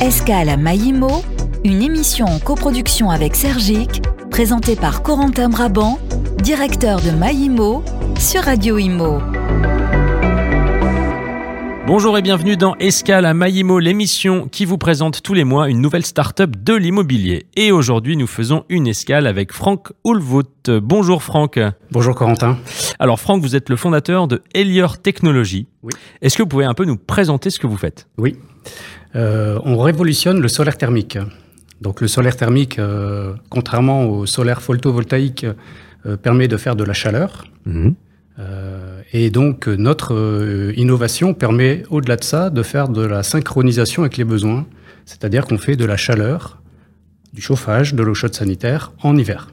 Escale à Maïmo, une émission en coproduction avec Sergic, présentée par Corentin Brabant, directeur de Maïmo, sur Radio Imo. Bonjour et bienvenue dans Escale à Maïmo, l'émission qui vous présente tous les mois une nouvelle start-up de l'immobilier. Et aujourd'hui, nous faisons une escale avec Franck Hulvout. Bonjour Franck. Bonjour Corentin. Alors Franck, vous êtes le fondateur de Elior Technologies. Oui. Est-ce que vous pouvez un peu nous présenter ce que vous faites? Oui. Euh, on révolutionne le solaire thermique. Donc le solaire thermique, euh, contrairement au solaire photovoltaïque, euh, permet de faire de la chaleur. Mhm. Euh, et donc notre euh, innovation permet, au-delà de ça, de faire de la synchronisation avec les besoins. C'est-à-dire qu'on fait de la chaleur, du chauffage, de l'eau chaude sanitaire en hiver.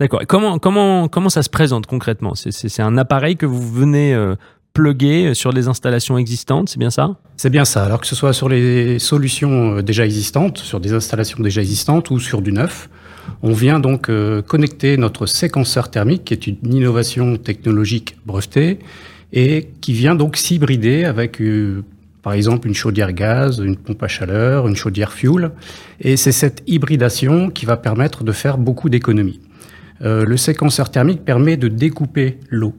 D'accord. Comment, comment, comment ça se présente concrètement? C'est- un appareil que vous venez euh, plugger sur les installations existantes, c'est bien ça? C'est bien ça. Alors que ce soit sur les solutions euh, déjà existantes, sur des installations déjà existantes ou sur du neuf, on vient donc euh, connecter notre séquenceur thermique, qui est une innovation technologique brevetée, et qui vient donc s'hybrider avec, euh, par exemple, une chaudière gaz, une pompe à chaleur, une chaudière fuel. Et c'est cette hybridation qui va permettre de faire beaucoup d'économies. Euh, le séquenceur thermique permet de découper l'eau.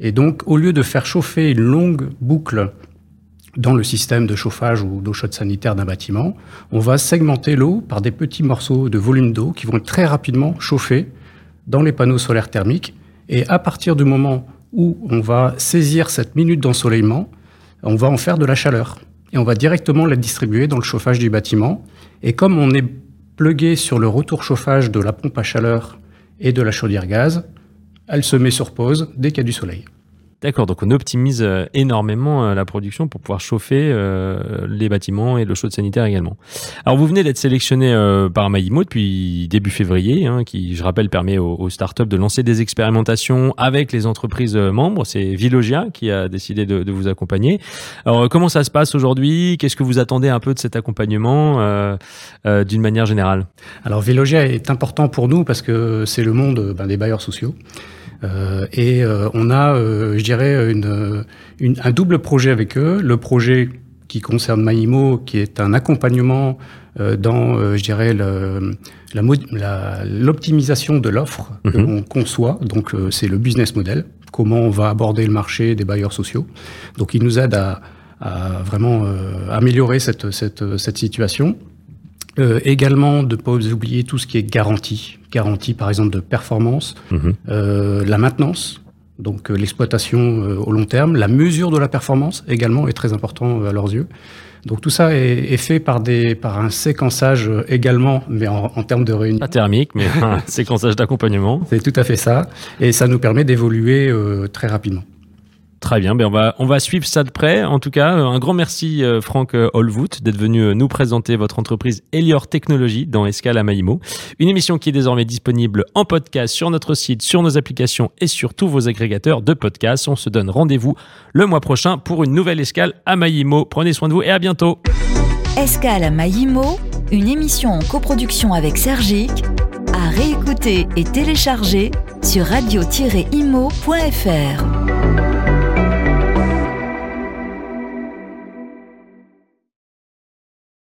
Et donc, au lieu de faire chauffer une longue boucle dans le système de chauffage ou d'eau chaude sanitaire d'un bâtiment, on va segmenter l'eau par des petits morceaux de volume d'eau qui vont être très rapidement chauffés dans les panneaux solaires thermiques. Et à partir du moment où on va saisir cette minute d'ensoleillement, on va en faire de la chaleur. Et on va directement la distribuer dans le chauffage du bâtiment. Et comme on est plugué sur le retour chauffage de la pompe à chaleur et de la chaudière gaz, elle se met sur pause dès qu'il y a du soleil. D'accord, donc on optimise euh, énormément euh, la production pour pouvoir chauffer euh, les bâtiments et le chaud sanitaire également. Alors vous venez d'être sélectionné par Maïmo depuis début février, hein, qui, je rappelle, permet aux, startups de lancer des expérimentations avec les entreprises membres. C'est Vilogia qui a décidé de, de vous accompagner. Alors comment ça se passe aujourd'hui? Qu'est-ce que vous attendez un peu de cet accompagnement euh, d'une manière générale? Alors Vélogia est important pour nous parce que c'est le monde ben, des bailleurs sociaux. Euh, et euh, on a, euh, je dirais, une, une- un double projet avec eux. Le projet qui concerne Maïmo, qui est un accompagnement euh, dans, euh, je dirais, le- la la- l'optimisation de l'offre que Mhm. l'on conçoit. Donc euh, c'est le business model, comment on va aborder le marché des bailleurs sociaux. Donc il nous aide à, à vraiment euh, améliorer cette, cette, cette situation. Euh, également, de ne pas oublier tout ce qui est garantie. Garantie, par exemple, de performance, euh, la maintenance, donc euh, l'exploitation euh, au long terme, la mesure de la performance également est très important euh, à leurs yeux. Donc tout ça est, est fait par, des, par un séquençage euh, également, mais en, en termes de réunion. Pas thermique, mais un séquençage d'accompagnement. C'est tout à fait ça. Et ça nous permet d'évoluer euh, très rapidement. Très bien, ben on, va, suivre ça de près. En tout cas, euh, un grand merci euh, Franck euh, Holvout d'être venu euh, nous présenter votre entreprise Elior Technologies dans Escale à Maïmo. Une émission qui est désormais disponible en podcast sur notre site, sur nos applications et sur tous vos agrégateurs de podcasts. On se donne rendez-vous le mois prochain pour une nouvelle Escale à Maïmo. Prenez soin de vous et à bientôt. Escale à Maïmo, une émission en coproduction avec Sergic, à réécouter et télécharger sur radio-imo.fr.